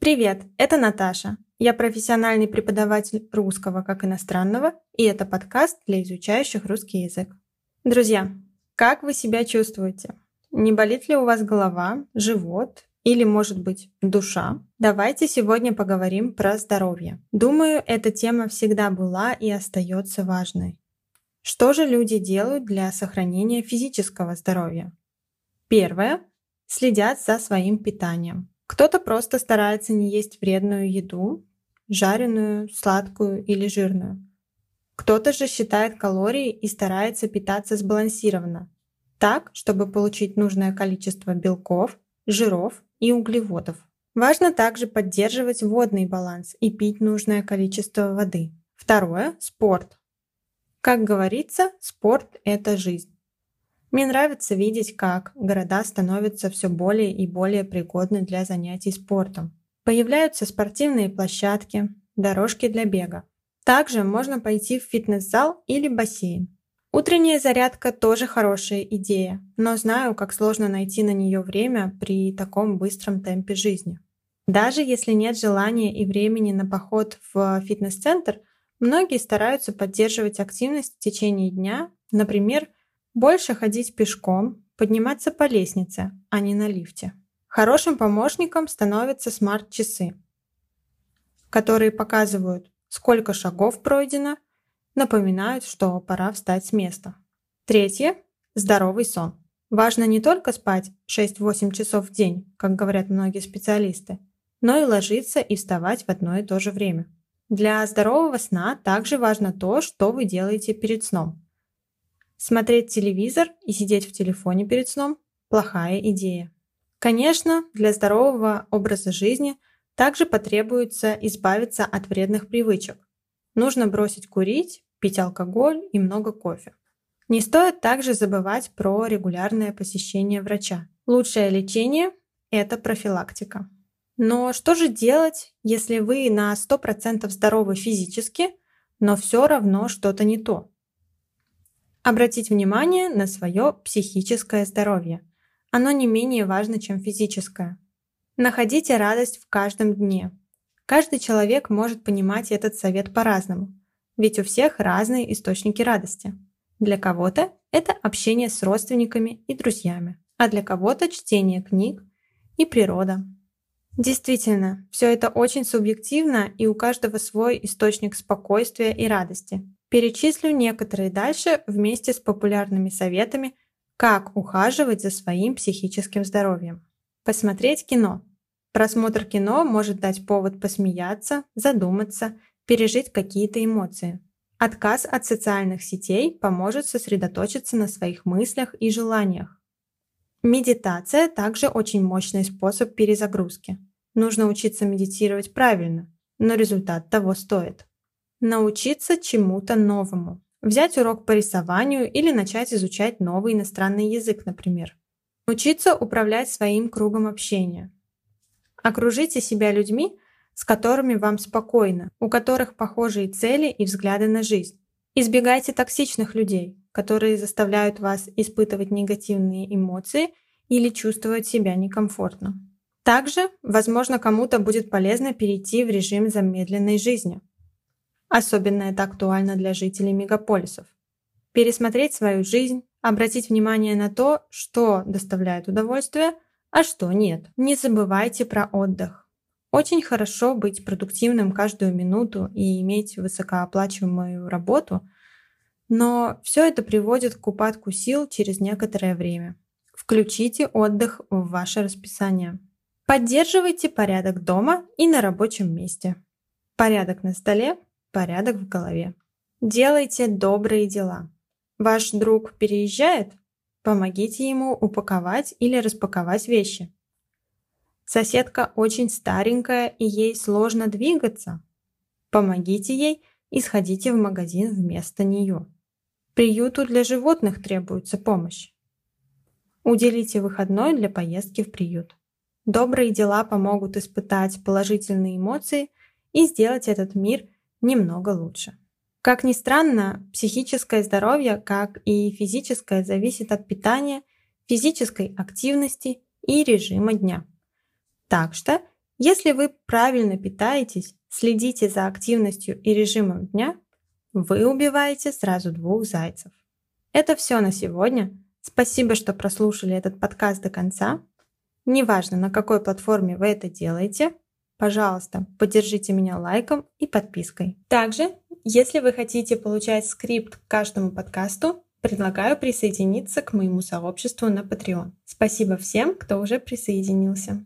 Привет, это Наташа. Я профессиональный преподаватель русского как иностранного, и это подкаст для изучающих русский язык. Друзья, как вы себя чувствуете? Не болит ли у вас голова, живот или, может быть, душа? Давайте сегодня поговорим про здоровье. Думаю, эта тема всегда была и остается важной. Что же люди делают для сохранения физического здоровья? Первое. Следят за своим питанием. Кто-то просто старается не есть вредную еду, жареную, сладкую или жирную. Кто-то же считает калории и старается питаться сбалансированно, так, чтобы получить нужное количество белков, жиров и углеводов. Важно также поддерживать водный баланс и пить нужное количество воды. Второе – спорт. Как говорится, спорт – это жизнь. Мне нравится видеть, как города становятся все более и более пригодны для занятий спортом. Появляются спортивные площадки, дорожки для бега. Также можно пойти в фитнес-зал или бассейн. Утренняя зарядка тоже хорошая идея, но знаю, как сложно найти на нее время при таком быстром темпе жизни. Даже если нет желания и времени на поход в фитнес-центр, многие стараются поддерживать активность в течение дня, например, больше ходить пешком, подниматься по лестнице, а не на лифте. Хорошим помощником становятся смарт-часы, которые показывают, сколько шагов пройдено, напоминают, что пора встать с места. Третье – здоровый сон. Важно не только спать 6-8 часов в день, как говорят многие специалисты, но и ложиться и вставать в одно и то же время. Для здорового сна также важно то, что вы делаете перед сном. Смотреть телевизор и сидеть в телефоне перед сном – плохая идея. Конечно, для здорового образа жизни также потребуется избавиться от вредных привычек. Нужно бросить курить, пить алкоголь и много кофе. Не стоит также забывать про регулярное посещение врача. Лучшее лечение – это профилактика. Но что же делать, если вы на 100% здоровы физически, но все равно что-то не то? Обратить внимание на свое психическое здоровье. Оно не менее важно, чем физическое. Находите радость в каждом дне. Каждый человек может понимать этот совет по-разному, ведь у всех разные источники радости. Для кого-то это общение с родственниками и друзьями, а для кого-то чтение книг и природа. Действительно, все это очень субъективно, и у каждого свой источник спокойствия и радости. Перечислю некоторые дальше вместе с популярными советами, как ухаживать за своим психическим здоровьем. Посмотреть кино. Просмотр кино может дать повод посмеяться, задуматься, пережить какие-то эмоции. Отказ от социальных сетей поможет сосредоточиться на своих мыслях и желаниях. Медитация также очень мощный способ перезагрузки. Нужно учиться медитировать правильно, но результат того стоит. Научиться чему-то новому. Взять урок по рисованию или начать изучать новый иностранный язык, например. Учиться управлять своим кругом общения. Окружите себя людьми, с которыми вам спокойно, у которых похожие цели и взгляды на жизнь. Избегайте токсичных людей, которые заставляют вас испытывать негативные эмоции или чувствовать себя некомфортно. Также, возможно, кому-то будет полезно перейти в режим замедленной жизни – Особенно это актуально для жителей мегаполисов. Пересмотреть свою жизнь, обратить внимание на то, что доставляет удовольствие, а что нет. Не забывайте про отдых. Очень хорошо быть продуктивным каждую минуту и иметь высокооплачиваемую работу, но все это приводит к упадку сил через некоторое время. Включите отдых в ваше расписание. Поддерживайте порядок дома и на рабочем месте. Порядок на столе порядок в голове. Делайте добрые дела. Ваш друг переезжает? Помогите ему упаковать или распаковать вещи. Соседка очень старенькая и ей сложно двигаться. Помогите ей и сходите в магазин вместо нее. Приюту для животных требуется помощь. Уделите выходной для поездки в приют. Добрые дела помогут испытать положительные эмоции и сделать этот мир – немного лучше. Как ни странно, психическое здоровье, как и физическое, зависит от питания, физической активности и режима дня. Так что, Если вы правильно питаетесь, следите за активностью и режимом дня, вы убиваете сразу двух зайцев. Это все на сегодня. Спасибо, что прослушали этот подкаст до конца. Неважно, на какой платформе вы это делаете, пожалуйста, поддержите меня лайком и подпиской. Также, если вы хотите получать скрипт к каждому подкасту, предлагаю присоединиться к моему сообществу на Patreon. Спасибо всем, кто уже присоединился.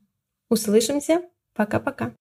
Услышимся. Пока-пока.